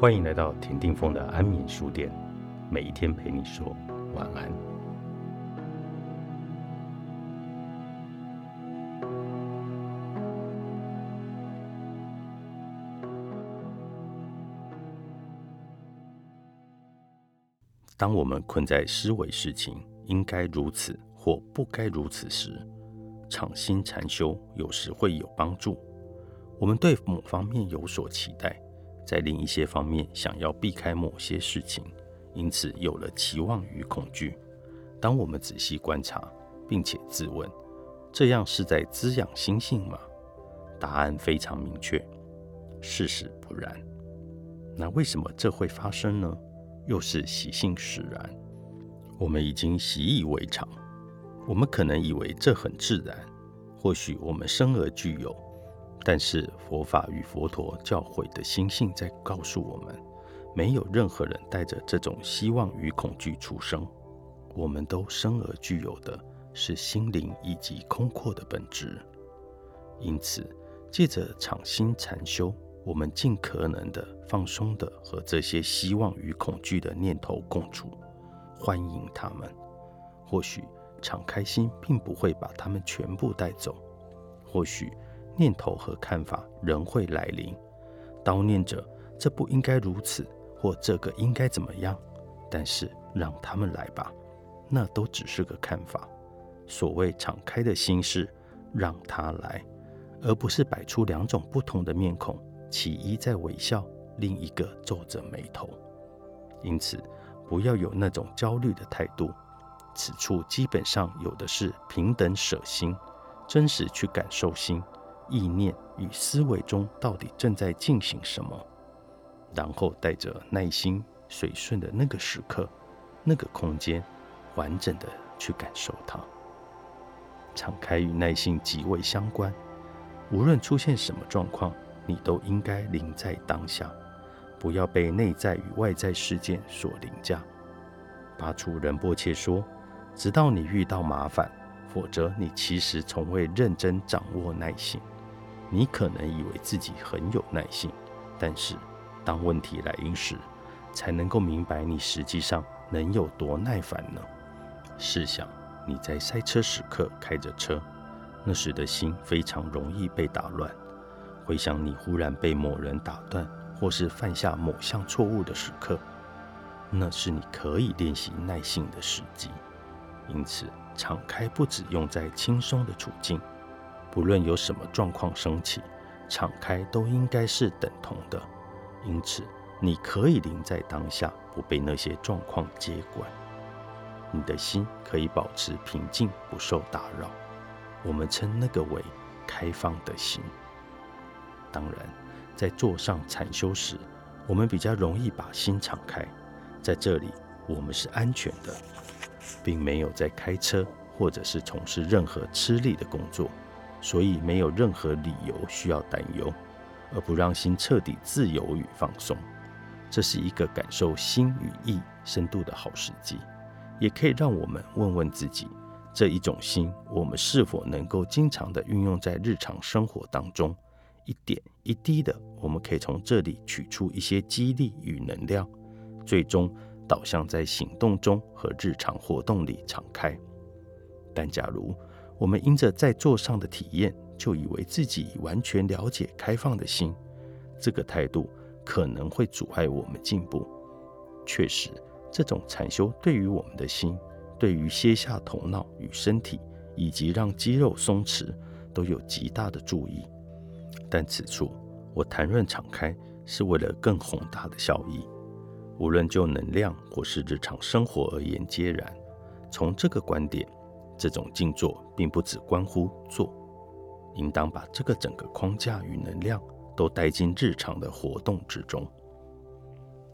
欢迎来到田定峰的安眠书店，每一天陪你说晚安。当我们困在思维事情应该如此或不该如此时，敞心禅修有时会有帮助。我们对某方面有所期待。在另一些方面，想要避开某些事情，因此有了期望与恐惧。当我们仔细观察，并且自问：这样是在滋养心性吗？答案非常明确：事实不然。那为什么这会发生呢？又是习性使然。我们已经习以为常，我们可能以为这很自然，或许我们生而具有。但是佛法与佛陀教诲的心性在告诉我们，没有任何人带着这种希望与恐惧出生。我们都生而具有的是心灵以及空阔的本质。因此，借着敞心禅修，我们尽可能的放松的和这些希望与恐惧的念头共处，欢迎他们。或许敞开心并不会把他们全部带走，或许。念头和看法仍会来临，叨念着这不应该如此，或这个应该怎么样。但是让他们来吧，那都只是个看法。所谓敞开的心事，让他来，而不是摆出两种不同的面孔，其一在微笑，另一个皱着眉头。因此，不要有那种焦虑的态度。此处基本上有的是平等舍心，真实去感受心。意念与思维中到底正在进行什么？然后带着耐心、随顺的那个时刻、那个空间，完整的去感受它。敞开与耐心极为相关。无论出现什么状况，你都应该临在当下，不要被内在与外在事件所凌驾。巴楚仁波切说：“直到你遇到麻烦，否则你其实从未认真掌握耐心。”你可能以为自己很有耐性，但是当问题来临时，才能够明白你实际上能有多耐烦呢？试想你在塞车时刻开着车，那时的心非常容易被打乱。回想你忽然被某人打断，或是犯下某项错误的时刻，那是你可以练习耐性的时机。因此，敞开不只用在轻松的处境。不论有什么状况升起，敞开都应该是等同的。因此，你可以临在当下，不被那些状况接管。你的心可以保持平静，不受打扰。我们称那个为开放的心。当然，在坐上禅修时，我们比较容易把心敞开。在这里，我们是安全的，并没有在开车或者是从事任何吃力的工作。所以没有任何理由需要担忧，而不让心彻底自由与放松。这是一个感受心与意深度的好时机，也可以让我们问问自己：这一种心，我们是否能够经常的运用在日常生活当中？一点一滴的，我们可以从这里取出一些激励与能量，最终导向在行动中和日常活动里敞开。但假如，我们因着在座上的体验，就以为自己完全了解开放的心，这个态度可能会阻碍我们进步。确实，这种禅修对于我们的心，对于歇下头脑与身体，以及让肌肉松弛，都有极大的注意。但此处我谈论敞开，是为了更宏大的效益。无论就能量或是日常生活而言，皆然。从这个观点。这种静坐并不只关乎坐，应当把这个整个框架与能量都带进日常的活动之中。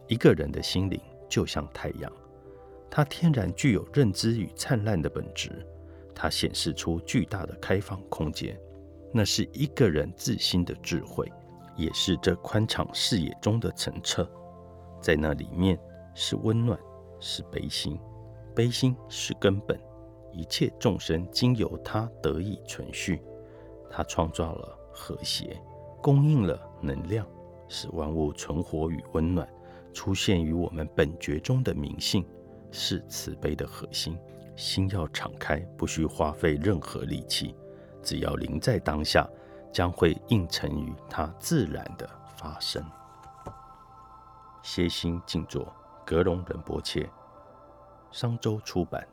一个人的心灵就像太阳，它天然具有认知与灿烂的本质，它显示出巨大的开放空间，那是一个人自心的智慧，也是这宽敞视野中的澄澈。在那里面是温暖，是悲心，悲心是根本。一切众生经由他得以存续，他创造了和谐，供应了能量，使万物存活与温暖，出现于我们本觉中的明性，是慈悲的核心。心要敞开，不需花费任何力气，只要临在当下，将会应成于它自然的发生。歇心静坐，格隆仁波切，商周出版。